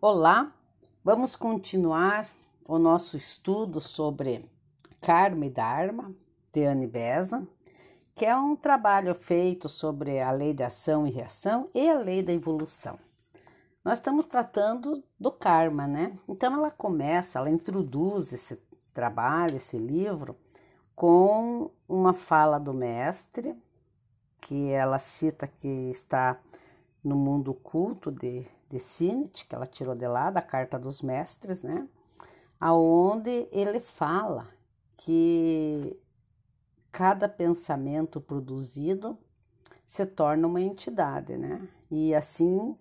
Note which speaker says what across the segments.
Speaker 1: Olá, vamos continuar o nosso estudo sobre Karma e Dharma, de Anne Beza, que é um trabalho feito sobre a lei da ação e reação e a lei da evolução. Nós estamos tratando do karma, né? Então ela começa, ela introduz esse trabalho, esse livro, com uma fala do mestre, que ela cita que está no mundo culto de de Sinit, que ela tirou de lá, da Carta dos Mestres, né? Aonde ele fala que cada pensamento produzido se torna uma entidade, né? E assim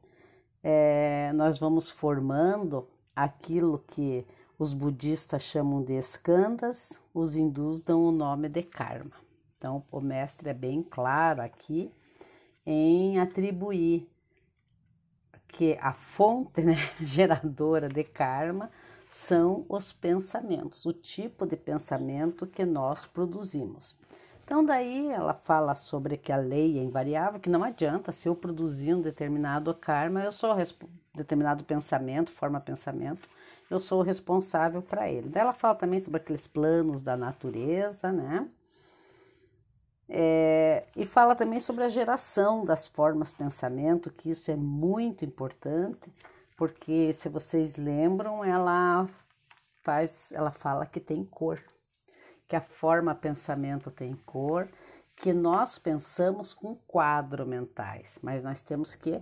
Speaker 1: é, nós vamos formando aquilo que os budistas chamam de escandas, os hindus dão o nome de karma. Então, o mestre é bem claro aqui em atribuir que a fonte né, geradora de karma são os pensamentos, o tipo de pensamento que nós produzimos. Então, daí ela fala sobre que a lei é invariável, que não adianta se eu produzir um determinado karma, eu sou determinado pensamento, forma pensamento, eu sou responsável para ele. Daí ela fala também sobre aqueles planos da natureza, né? É, e fala também sobre a geração das formas pensamento, que isso é muito importante, porque se vocês lembram, ela faz, ela fala que tem cor, que a forma pensamento tem cor, que nós pensamos com quadro mentais, mas nós temos que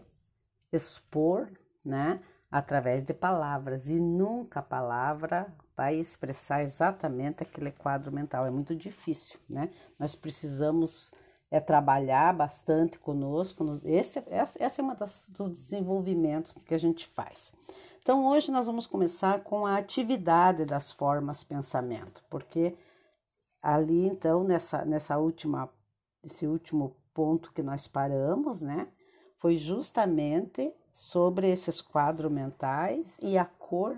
Speaker 1: expor, né, através de palavras e nunca a palavra vai expressar exatamente aquele quadro mental. É muito difícil, né? Nós precisamos é trabalhar bastante conosco. Esse, essa, essa é uma das, dos desenvolvimentos que a gente faz. Então, hoje nós vamos começar com a atividade das formas pensamento, porque ali, então, nessa, nessa última, esse último ponto que nós paramos, né, foi justamente sobre esses quadros mentais e a cor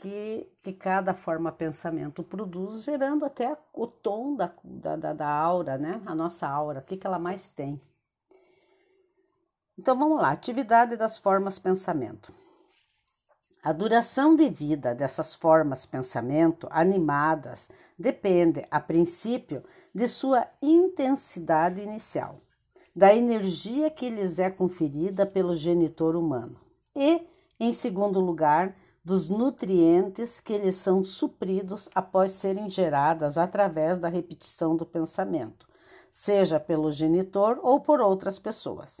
Speaker 1: que, que cada forma pensamento produz, gerando até o tom da, da, da aura, né? A nossa aura, o que, que ela mais tem. Então vamos lá, atividade das formas pensamento. A duração de vida dessas formas pensamento animadas depende, a princípio, de sua intensidade inicial, da energia que lhes é conferida pelo genitor humano e, em segundo lugar, dos nutrientes que lhes são supridos após serem geradas através da repetição do pensamento, seja pelo genitor ou por outras pessoas.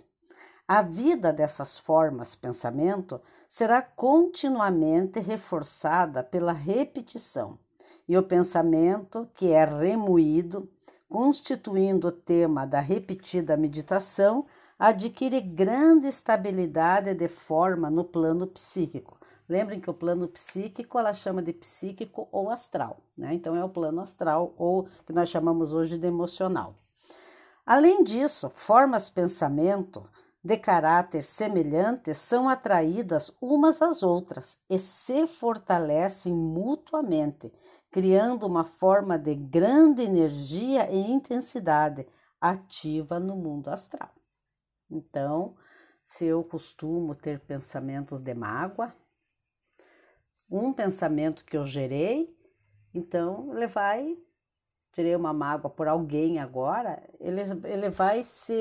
Speaker 1: A vida dessas formas pensamento será continuamente reforçada pela repetição, e o pensamento que é remoído, constituindo o tema da repetida meditação, adquire grande estabilidade de forma no plano psíquico, Lembrem que o plano psíquico ela chama de psíquico ou astral, né? Então é o plano astral ou que nós chamamos hoje de emocional. Além disso, formas pensamento de caráter semelhante são atraídas umas às outras e se fortalecem mutuamente, criando uma forma de grande energia e intensidade ativa no mundo astral. Então, se eu costumo ter pensamentos de mágoa, um pensamento que eu gerei, então ele vai, tirei uma mágoa por alguém agora, ele, ele vai se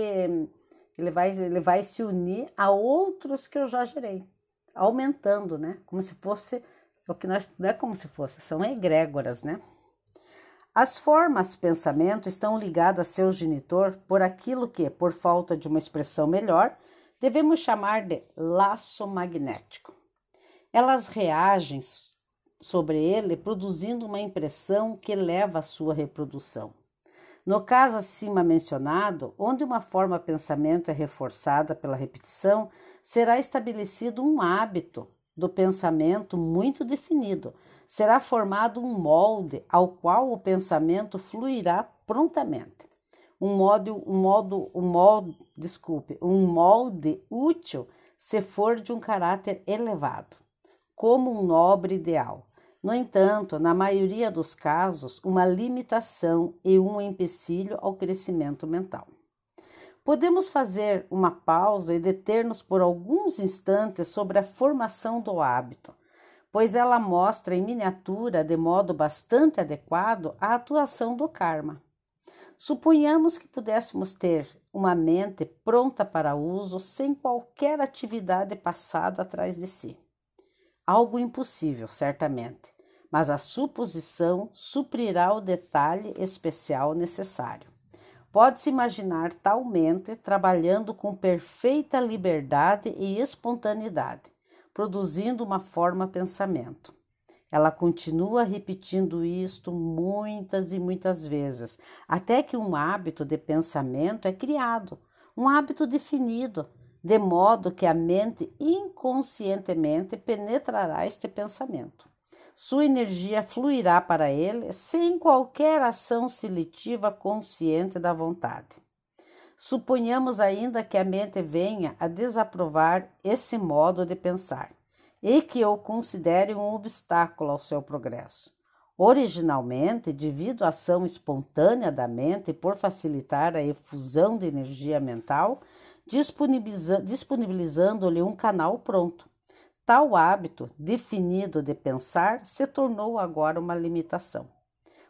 Speaker 1: ele vai, ele vai se unir a outros que eu já gerei, aumentando, né? Como se fosse o que nós não é como se fosse, são egrégoras, né? As formas pensamento estão ligadas a seu genitor por aquilo que, por falta de uma expressão melhor, devemos chamar de laço magnético. Elas reagem sobre ele, produzindo uma impressão que leva à sua reprodução. No caso acima mencionado, onde uma forma pensamento é reforçada pela repetição, será estabelecido um hábito do pensamento muito definido. Será formado um molde ao qual o pensamento fluirá prontamente. Um modo, um modo, um molde, desculpe, um molde útil se for de um caráter elevado como um nobre ideal. No entanto, na maioria dos casos, uma limitação e um empecilho ao crescimento mental. Podemos fazer uma pausa e deter-nos por alguns instantes sobre a formação do hábito, pois ela mostra em miniatura, de modo bastante adequado, a atuação do karma. Suponhamos que pudéssemos ter uma mente pronta para uso sem qualquer atividade passada atrás de si. Algo impossível, certamente, mas a suposição suprirá o detalhe especial necessário. Pode-se imaginar tal mente trabalhando com perfeita liberdade e espontaneidade, produzindo uma forma pensamento. Ela continua repetindo isto muitas e muitas vezes, até que um hábito de pensamento é criado, um hábito definido, de modo que a mente inconscientemente penetrará este pensamento. Sua energia fluirá para ele sem qualquer ação seletiva consciente da vontade. Suponhamos ainda que a mente venha a desaprovar esse modo de pensar e que o considere um obstáculo ao seu progresso. Originalmente, devido à ação espontânea da mente por facilitar a efusão de energia mental, disponibilizando-lhe um canal pronto. Tal hábito definido de pensar se tornou agora uma limitação.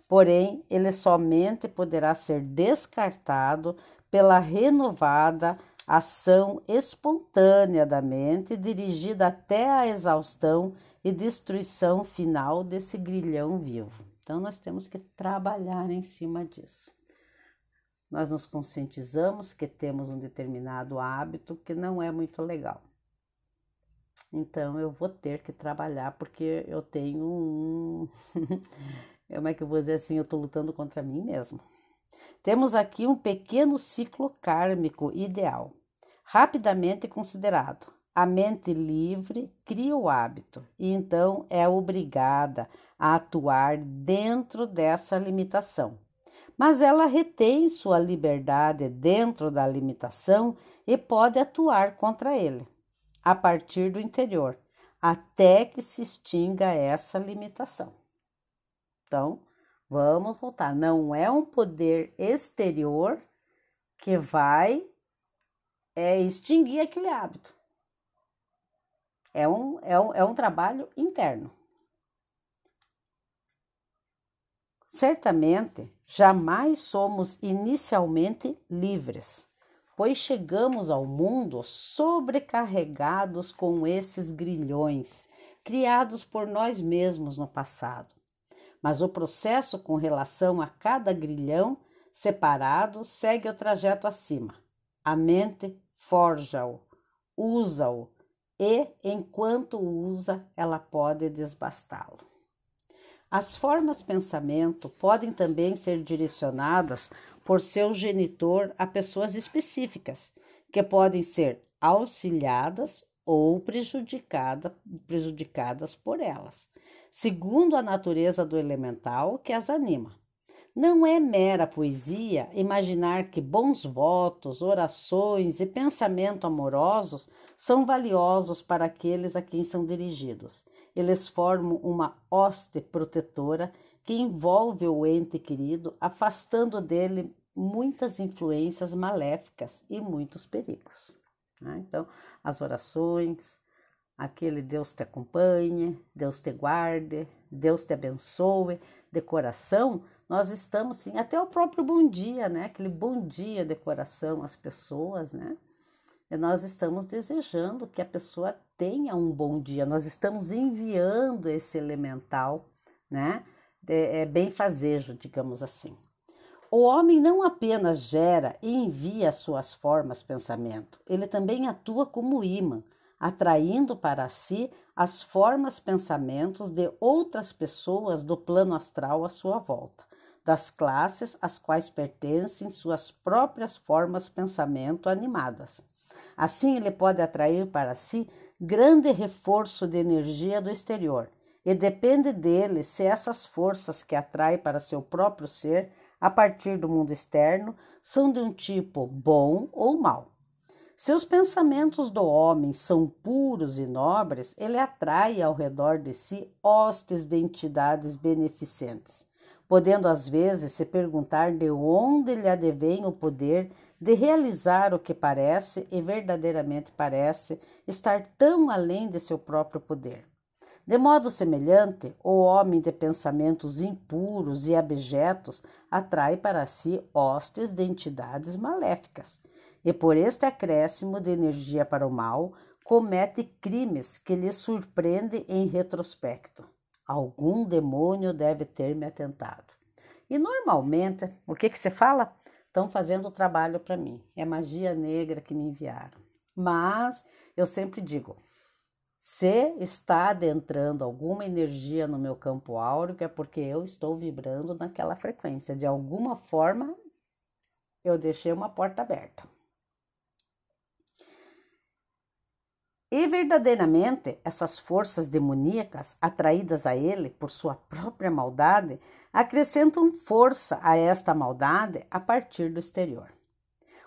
Speaker 1: Porém, ele somente poderá ser descartado pela renovada ação espontânea da mente, dirigida até a exaustão e destruição final desse grilhão vivo. Então, nós temos que trabalhar em cima disso. Nós nos conscientizamos que temos um determinado hábito que não é muito legal. Então eu vou ter que trabalhar porque eu tenho um. Como é que eu vou dizer assim? Eu estou lutando contra mim mesmo. Temos aqui um pequeno ciclo kármico ideal, rapidamente considerado. A mente livre cria o hábito e então é obrigada a atuar dentro dessa limitação. Mas ela retém sua liberdade dentro da limitação e pode atuar contra ele a partir do interior, até que se extinga essa limitação. Então, vamos voltar. Não é um poder exterior que vai é, extinguir aquele hábito. É um, é, um, é um trabalho interno. Certamente, jamais somos inicialmente livres pois chegamos ao mundo sobrecarregados com esses grilhões criados por nós mesmos no passado. Mas o processo com relação a cada grilhão separado segue o trajeto acima. A mente forja-o, usa-o e, enquanto usa, ela pode desbastá-lo. As formas pensamento podem também ser direcionadas por seu genitor a pessoas específicas, que podem ser auxiliadas ou prejudicada, prejudicadas por elas, segundo a natureza do elemental que as anima. Não é mera poesia imaginar que bons votos, orações e pensamento amorosos são valiosos para aqueles a quem são dirigidos. Eles formam uma hoste protetora que envolve o ente querido, afastando dele muitas influências maléficas e muitos perigos. Né? Então, as orações, aquele Deus te acompanhe, Deus te guarde, Deus te abençoe, de coração, nós estamos sim, até o próprio bom dia, né? Aquele bom dia de coração às pessoas, né? Nós estamos desejando que a pessoa tenha um bom dia, nós estamos enviando esse elemental, né? É, é bem fazejo, digamos assim. O homem não apenas gera e envia suas formas pensamento, ele também atua como imã, atraindo para si as formas pensamentos de outras pessoas do plano astral à sua volta, das classes às quais pertencem suas próprias formas pensamento animadas. Assim, ele pode atrair para si grande reforço de energia do exterior, e depende dele se essas forças que atrai para seu próprio ser a partir do mundo externo são de um tipo bom ou mau. Se os pensamentos do homem são puros e nobres, ele atrai ao redor de si hostes de entidades beneficentes, podendo às vezes se perguntar de onde lhe advém o poder de realizar o que parece e verdadeiramente parece estar tão além de seu próprio poder. De modo semelhante, o homem de pensamentos impuros e abjetos atrai para si hostes de entidades maléficas, e por este acréscimo de energia para o mal, comete crimes que lhe surpreende em retrospecto. Algum demônio deve ter me atentado. E normalmente, o que, que você fala? Estão fazendo o trabalho para mim. É magia negra que me enviaram. Mas eu sempre digo: se está adentrando alguma energia no meu campo áureo, é porque eu estou vibrando naquela frequência. De alguma forma, eu deixei uma porta aberta. E verdadeiramente, essas forças demoníacas, atraídas a ele por sua própria maldade, acrescentam força a esta maldade a partir do exterior.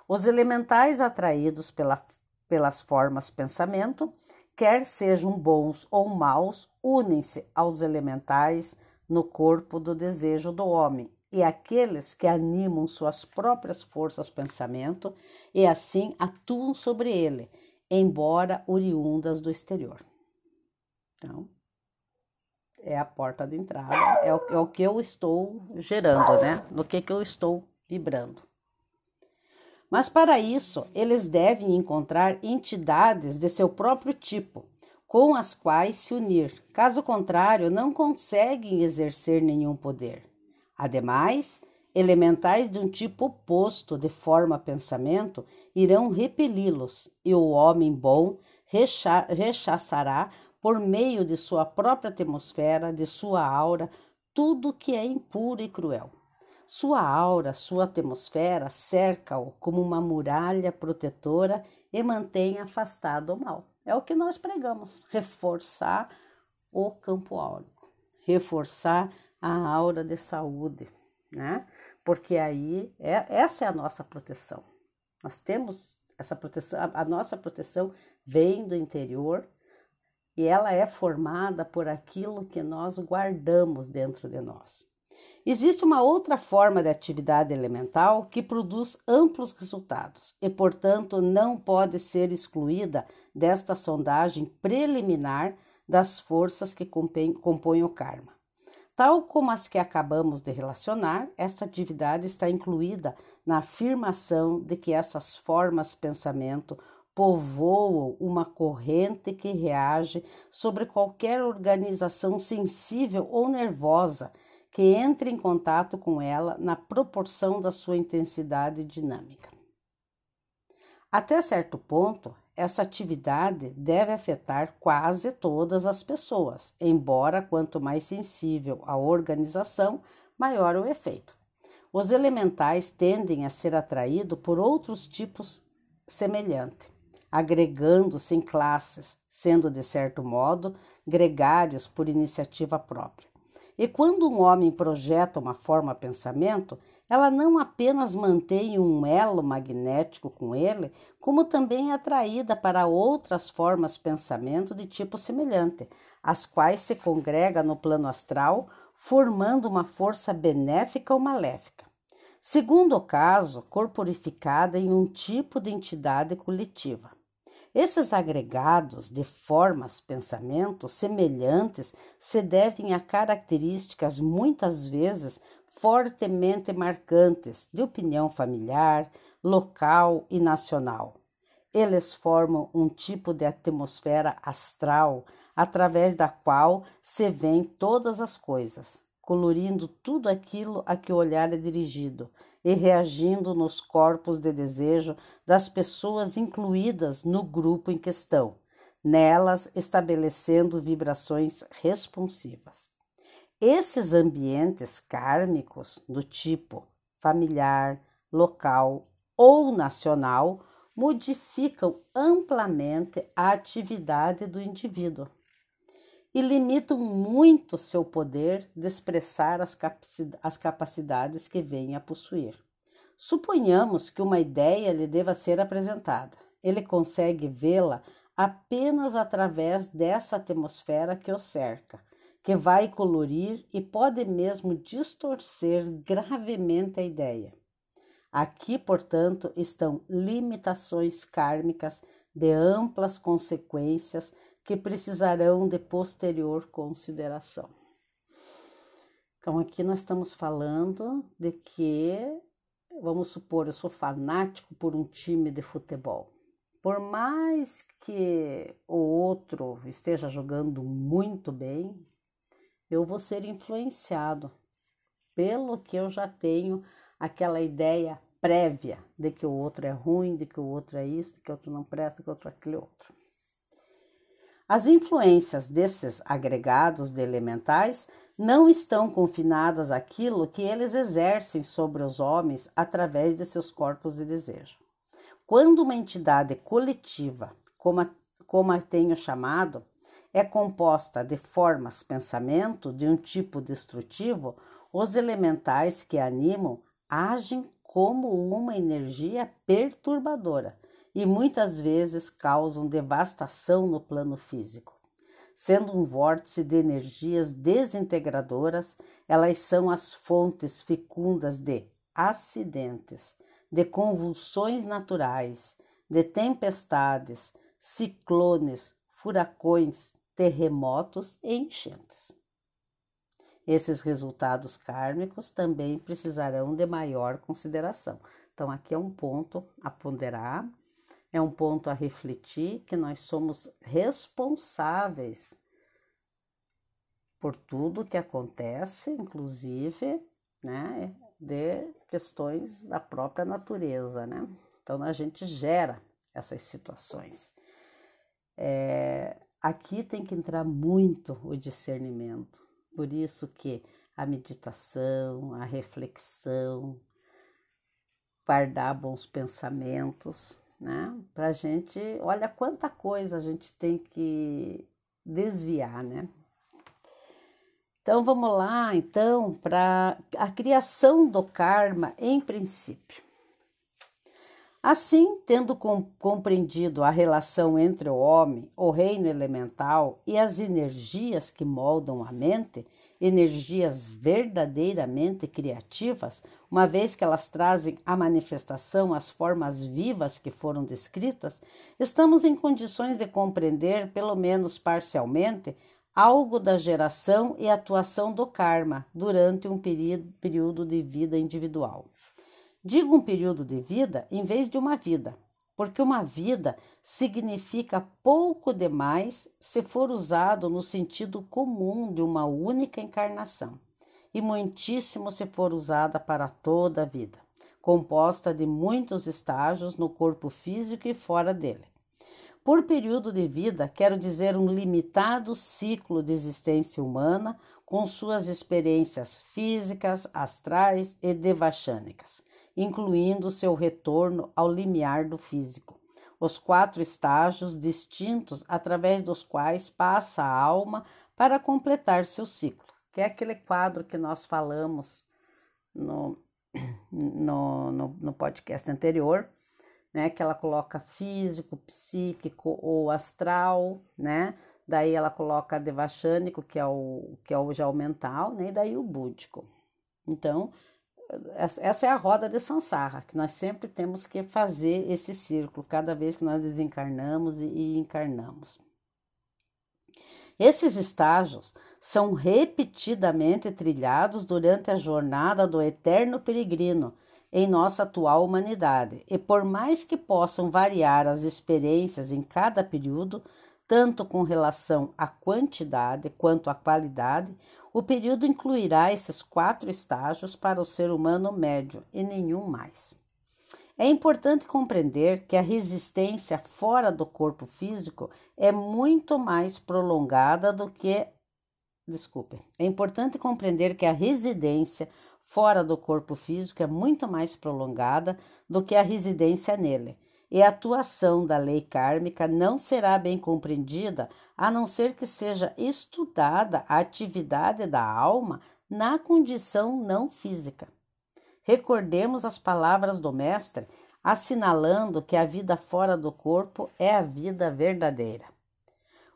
Speaker 1: Os elementais atraídos pela, pelas formas pensamento quer sejam bons ou maus, unem-se aos elementais no corpo do desejo do homem e aqueles que animam suas próprias forças pensamento e assim atuam sobre ele, embora oriundas do exterior. Então, é a porta de entrada, é o, é o que eu estou gerando, né? No que, que eu estou vibrando. Mas para isso, eles devem encontrar entidades de seu próprio tipo, com as quais se unir. Caso contrário, não conseguem exercer nenhum poder. Ademais, elementais de um tipo oposto de forma pensamento irão repeli-los, e o homem bom recha rechaçará por meio de sua própria atmosfera, de sua aura, tudo que é impuro e cruel. Sua aura, sua atmosfera cerca-o como uma muralha protetora e mantém afastado o mal. É o que nós pregamos: reforçar o campo áurico, reforçar a aura de saúde, né? Porque aí é, essa é a nossa proteção. Nós temos essa proteção, a, a nossa proteção vem do interior e ela é formada por aquilo que nós guardamos dentro de nós. Existe uma outra forma de atividade elemental que produz amplos resultados e, portanto, não pode ser excluída desta sondagem preliminar das forças que compõem o karma. Tal como as que acabamos de relacionar, essa atividade está incluída na afirmação de que essas formas pensamento povoam uma corrente que reage sobre qualquer organização sensível ou nervosa que entre em contato com ela na proporção da sua intensidade dinâmica. Até certo ponto, essa atividade deve afetar quase todas as pessoas, embora quanto mais sensível a organização, maior o efeito. Os elementais tendem a ser atraídos por outros tipos semelhantes, agregando-se em classes, sendo de certo modo gregários por iniciativa própria. E quando um homem projeta uma forma pensamento, ela não apenas mantém um elo magnético com ele, como também é atraída para outras formas pensamento de tipo semelhante, as quais se congrega no plano astral, formando uma força benéfica ou maléfica. Segundo o caso, corporificada em um tipo de entidade coletiva. Esses agregados de formas, pensamentos semelhantes se devem a características muitas vezes fortemente marcantes de opinião familiar, local e nacional. Eles formam um tipo de atmosfera astral através da qual se veem todas as coisas, colorindo tudo aquilo a que o olhar é dirigido, e reagindo nos corpos de desejo das pessoas incluídas no grupo em questão, nelas estabelecendo vibrações responsivas. Esses ambientes kármicos do tipo familiar, local ou nacional modificam amplamente a atividade do indivíduo e limitam muito seu poder de expressar as capacidades que vem a possuir. Suponhamos que uma ideia lhe deva ser apresentada. Ele consegue vê-la apenas através dessa atmosfera que o cerca, que vai colorir e pode mesmo distorcer gravemente a ideia. Aqui, portanto, estão limitações kármicas de amplas consequências que precisarão de posterior consideração. Então, aqui nós estamos falando de que, vamos supor, eu sou fanático por um time de futebol. Por mais que o outro esteja jogando muito bem, eu vou ser influenciado pelo que eu já tenho aquela ideia prévia de que o outro é ruim, de que o outro é isso, de que o outro não presta, de que o outro é aquele outro. As influências desses agregados de elementais não estão confinadas àquilo que eles exercem sobre os homens através de seus corpos de desejo. Quando uma entidade coletiva, como a, como a tenho chamado, é composta de formas pensamento de um tipo destrutivo, os elementais que animam agem como uma energia perturbadora e muitas vezes causam devastação no plano físico. Sendo um vórtice de energias desintegradoras, elas são as fontes fecundas de acidentes, de convulsões naturais, de tempestades, ciclones, furacões, terremotos e enchentes. Esses resultados kármicos também precisarão de maior consideração. Então, aqui é um ponto a ponderar, é um ponto a refletir que nós somos responsáveis por tudo que acontece, inclusive, né, de questões da própria natureza, né? Então, a gente gera essas situações. É, aqui tem que entrar muito o discernimento por isso que a meditação, a reflexão, guardar bons pensamentos, né? Para a gente, olha quanta coisa a gente tem que desviar, né? Então vamos lá, então, para a criação do karma em princípio. Assim, tendo compreendido a relação entre o homem, o reino elemental e as energias que moldam a mente, energias verdadeiramente criativas, uma vez que elas trazem à manifestação as formas vivas que foram descritas, estamos em condições de compreender, pelo menos parcialmente, algo da geração e atuação do karma durante um período de vida individual. Digo um período de vida em vez de uma vida, porque uma vida significa pouco demais se for usado no sentido comum de uma única encarnação, e muitíssimo se for usada para toda a vida, composta de muitos estágios no corpo físico e fora dele. Por período de vida, quero dizer um limitado ciclo de existência humana com suas experiências físicas, astrais e devachânicas incluindo seu retorno ao limiar do físico. Os quatro estágios distintos através dos quais passa a alma para completar seu ciclo, que é aquele quadro que nós falamos no, no, no, no podcast anterior, né? Que ela coloca físico, psíquico ou astral, né? Daí ela coloca devachânico, que é o que é o já o mental, né? E daí o búdico. Então, essa é a roda de Sansara, que nós sempre temos que fazer esse círculo, cada vez que nós desencarnamos e encarnamos. Esses estágios são repetidamente trilhados durante a jornada do eterno peregrino em nossa atual humanidade, e por mais que possam variar as experiências em cada período, tanto com relação à quantidade quanto à qualidade, o período incluirá esses quatro estágios para o ser humano médio e nenhum mais. É importante compreender que a resistência fora do corpo físico é muito mais prolongada do que. Desculpe. É importante compreender que a residência fora do corpo físico é muito mais prolongada do que a residência nele e a atuação da lei kármica não será bem compreendida a não ser que seja estudada a atividade da alma na condição não física. Recordemos as palavras do Mestre, assinalando que a vida fora do corpo é a vida verdadeira.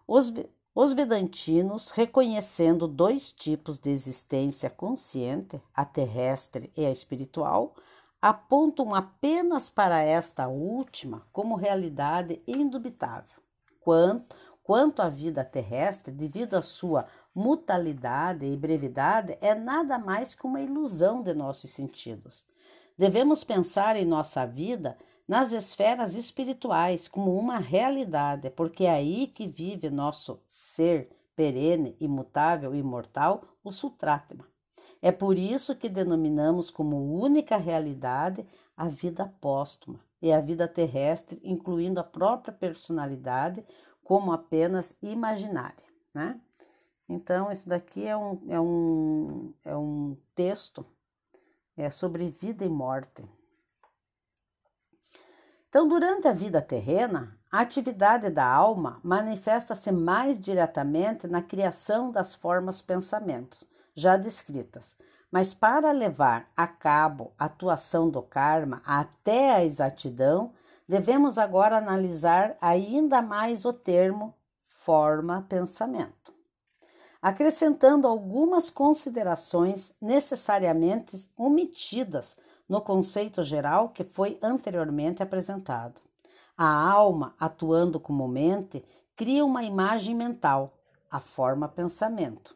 Speaker 1: Os, os Vedantinos, reconhecendo dois tipos de existência consciente, a terrestre e a espiritual, apontam apenas para esta última como realidade indubitável. Quanto, quanto à vida terrestre, devido à sua mutalidade e brevidade, é nada mais que uma ilusão de nossos sentidos. Devemos pensar em nossa vida nas esferas espirituais como uma realidade, porque é aí que vive nosso ser perene, imutável e imortal, o Sutratma. É por isso que denominamos como única realidade a vida póstuma e a vida terrestre, incluindo a própria personalidade, como apenas imaginária. Né? Então, isso daqui é um, é um, é um texto é sobre vida e morte. Então, durante a vida terrena, a atividade da alma manifesta-se mais diretamente na criação das formas pensamentos, já descritas, mas para levar a cabo a atuação do karma até a exatidão, devemos agora analisar ainda mais o termo forma pensamento, acrescentando algumas considerações necessariamente omitidas no conceito geral que foi anteriormente apresentado. A alma, atuando como mente, cria uma imagem mental, a forma pensamento.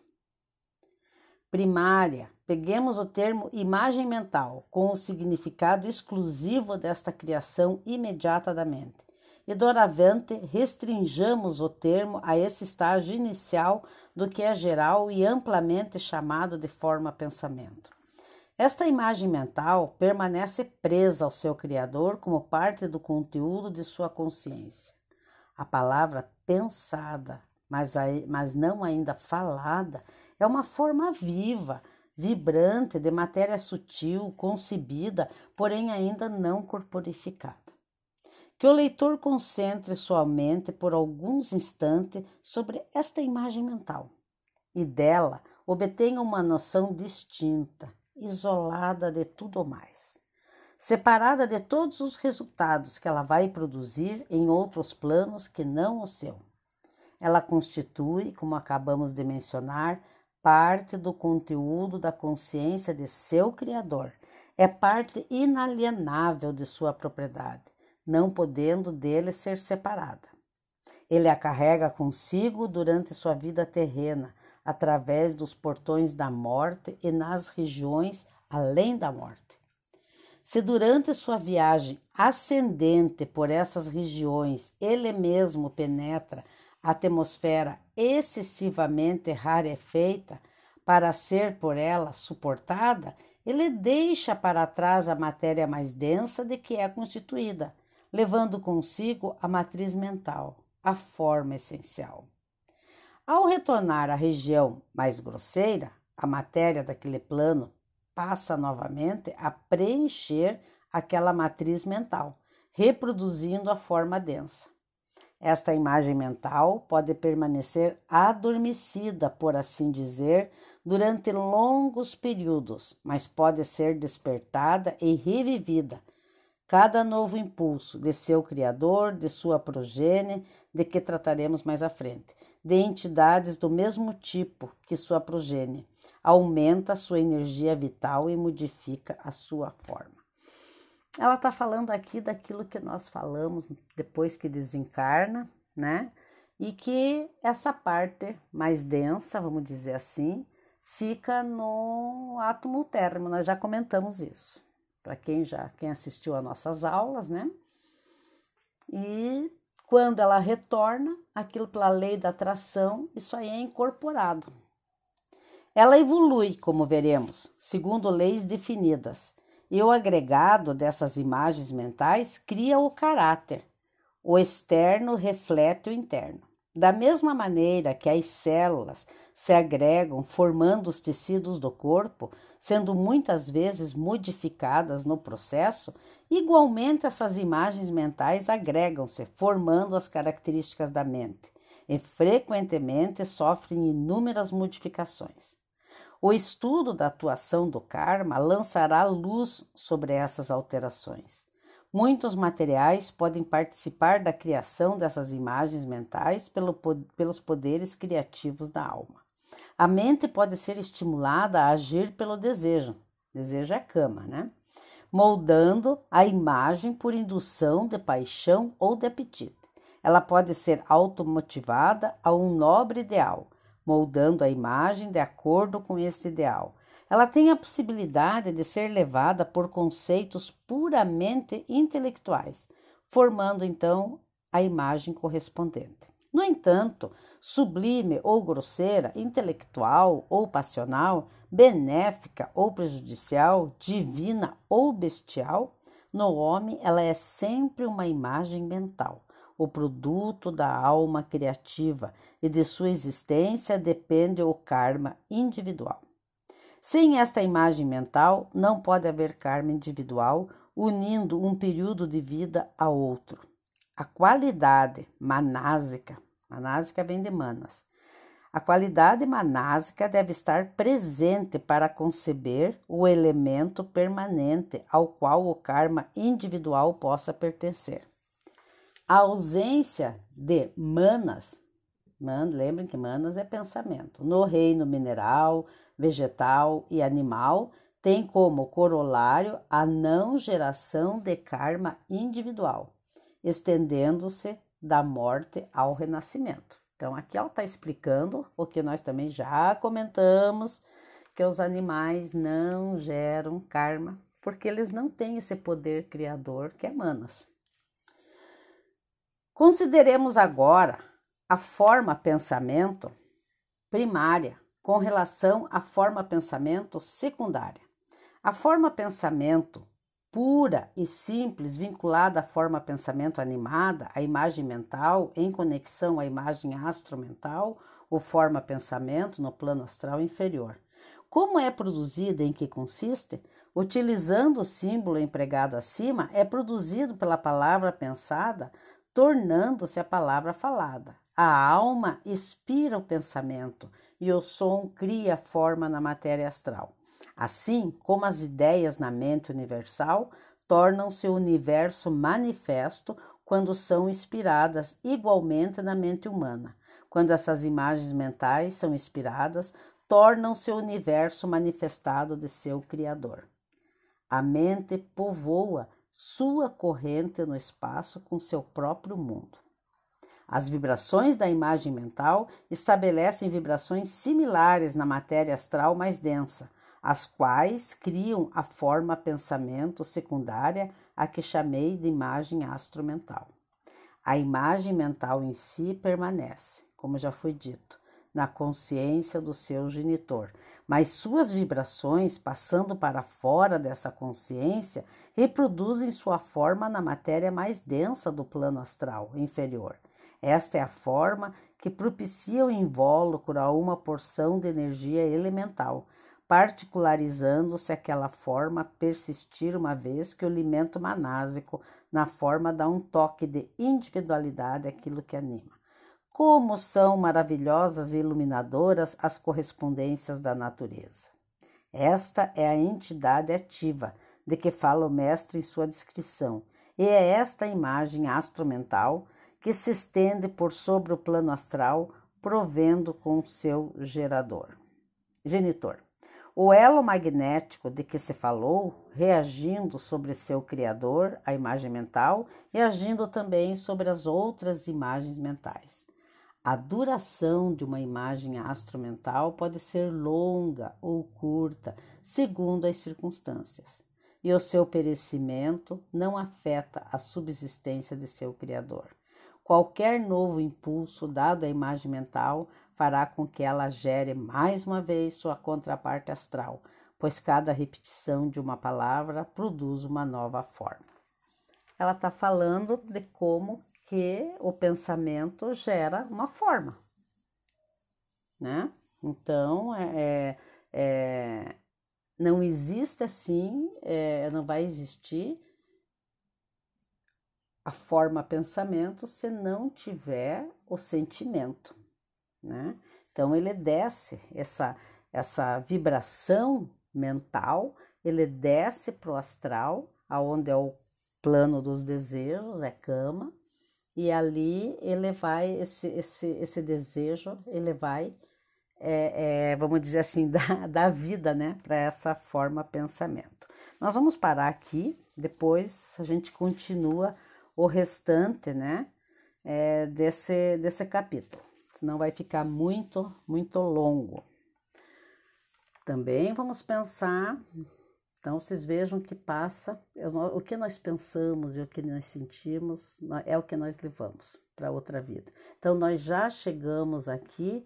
Speaker 1: Primária, peguemos o termo imagem mental, com o significado exclusivo desta criação imediata da mente. E doravante restringamos o termo a esse estágio inicial do que é geral e amplamente chamado de forma pensamento. Esta imagem mental permanece presa ao seu Criador como parte do conteúdo de sua consciência. A palavra pensada, mas, mas não ainda falada, é uma forma viva, vibrante de matéria sutil, concebida, porém ainda não corporificada. Que o leitor concentre sua mente por alguns instantes sobre esta imagem mental e dela obtenha uma noção distinta isolada de tudo mais, separada de todos os resultados que ela vai produzir em outros planos que não o seu. Ela constitui, como acabamos de mencionar, parte do conteúdo da consciência de seu Criador, é parte inalienável de sua propriedade, não podendo dele ser separada. Ele a carrega consigo durante sua vida terrena, através dos portões da morte e nas regiões além da morte. Se durante sua viagem ascendente por essas regiões ele mesmo penetra a atmosfera excessivamente rarefeita para ser por ela suportada, ele deixa para trás a matéria mais densa de que é constituída, levando consigo a matriz mental, a forma essencial. Ao retornar à região mais grosseira, a matéria daquele plano passa novamente a preencher aquela matriz mental, reproduzindo a forma densa. Esta imagem mental pode permanecer adormecida, por assim dizer, durante longos períodos, mas pode ser despertada e revivida. Cada novo impulso de seu Criador, de sua progênie, de que trataremos mais à frente, de entidades do mesmo tipo que sua progênie, aumenta sua energia vital e modifica a sua forma. Ela está falando aqui daquilo que nós falamos depois que desencarna, né? E que essa parte mais densa, vamos dizer assim, fica no átomo térreo. Nós já comentamos isso. Para quem já quem assistiu a nossas aulas, né? E quando ela retorna, aquilo pela lei da atração, isso aí é incorporado. Ela evolui, como veremos, segundo leis definidas, e o agregado dessas imagens mentais cria o caráter. O externo reflete o interno. Da mesma maneira que as células se agregam formando os tecidos do corpo, sendo muitas vezes modificadas no processo, igualmente essas imagens mentais agregam-se, formando as características da mente, e frequentemente sofrem inúmeras modificações. O estudo da atuação do karma lançará luz sobre essas alterações. Muitos materiais podem participar da criação dessas imagens mentais pelo, pelos poderes criativos da alma. A mente pode ser estimulada a agir pelo desejo. Desejo é cama, né? moldando a imagem por indução de paixão ou de apetite. Ela pode ser automotivada a um nobre ideal, moldando a imagem de acordo com este ideal. Ela tem a possibilidade de ser levada por conceitos puramente intelectuais, formando então a imagem correspondente. No entanto, sublime ou grosseira, intelectual ou passional, benéfica ou prejudicial, divina ou bestial, no homem ela é sempre uma imagem mental, o produto da alma criativa, e de sua existência depende o karma individual. Sem esta imagem mental, não pode haver karma individual unindo um período de vida a outro. A qualidade manásica, manásica vem de manas, a qualidade manásica deve estar presente para conceber o elemento permanente ao qual o karma individual possa pertencer. A ausência de manas, man, lembrem que manas é pensamento, no reino mineral, vegetal e animal tem como corolário a não geração de karma individual estendendo-se da morte ao renascimento. Então, aqui ela está explicando o que nós também já comentamos, que os animais não geram karma, porque eles não têm esse poder criador que é manas. Consideremos agora a forma pensamento primária com relação à forma pensamento secundária. A forma pensamento pura e simples, vinculada à forma pensamento animada, à imagem mental, em conexão à imagem astromental, ou forma pensamento no plano astral inferior. Como é produzida e em que consiste? Utilizando o símbolo empregado acima, é produzido pela palavra pensada, tornando-se a palavra falada. A alma inspira o pensamento e o som cria forma na matéria astral. Assim como as ideias na mente universal tornam-se o universo manifesto quando são inspiradas igualmente na mente humana. Quando essas imagens mentais são inspiradas, tornam-se o universo manifestado de seu Criador. A mente povoa sua corrente no espaço com seu próprio mundo. As vibrações da imagem mental estabelecem vibrações similares na matéria astral mais densa, as quais criam a forma pensamento secundária a que chamei de imagem astromental. A imagem mental em si permanece, como já foi dito, na consciência do seu genitor, mas suas vibrações, passando para fora dessa consciência, reproduzem sua forma na matéria mais densa do plano astral inferior. Esta é a forma que propicia o invólucro a uma porção de energia elemental, particularizando-se aquela forma persistir uma vez que o alimento manásico na forma dá um toque de individualidade àquilo que anima. Como são maravilhosas e iluminadoras as correspondências da natureza. Esta é a entidade ativa de que fala o mestre em sua descrição, e é esta imagem astromental que se estende por sobre o plano astral, provendo com seu gerador, genitor. O elo magnético de que se falou, reagindo sobre seu criador, a imagem mental, e agindo também sobre as outras imagens mentais. A duração de uma imagem astromental pode ser longa ou curta, segundo as circunstâncias, e o seu perecimento não afeta a subsistência de seu criador. Qualquer novo impulso dado à imagem mental fará com que ela gere mais uma vez sua contraparte astral, pois cada repetição de uma palavra produz uma nova forma. Ela está falando de como que o pensamento gera uma forma, né? Então, é, é, é não existe assim, é, não vai existir a forma pensamento se não tiver o sentimento né? Então ele desce essa essa vibração mental, ele desce para o astral, aonde é o plano dos desejos, é cama, e ali ele vai esse esse esse desejo ele vai é, é, vamos dizer assim da, da vida, né, para essa forma pensamento. Nós vamos parar aqui, depois a gente continua o restante, né, é, desse, desse capítulo, senão vai ficar muito, muito longo. Também vamos pensar, então vocês vejam que passa, o que nós pensamos e o que nós sentimos é o que nós levamos para outra vida. Então nós já chegamos aqui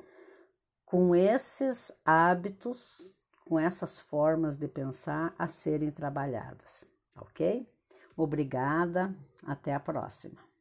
Speaker 1: com esses hábitos, com essas formas de pensar a serem trabalhadas, ok? Obrigada, até a próxima.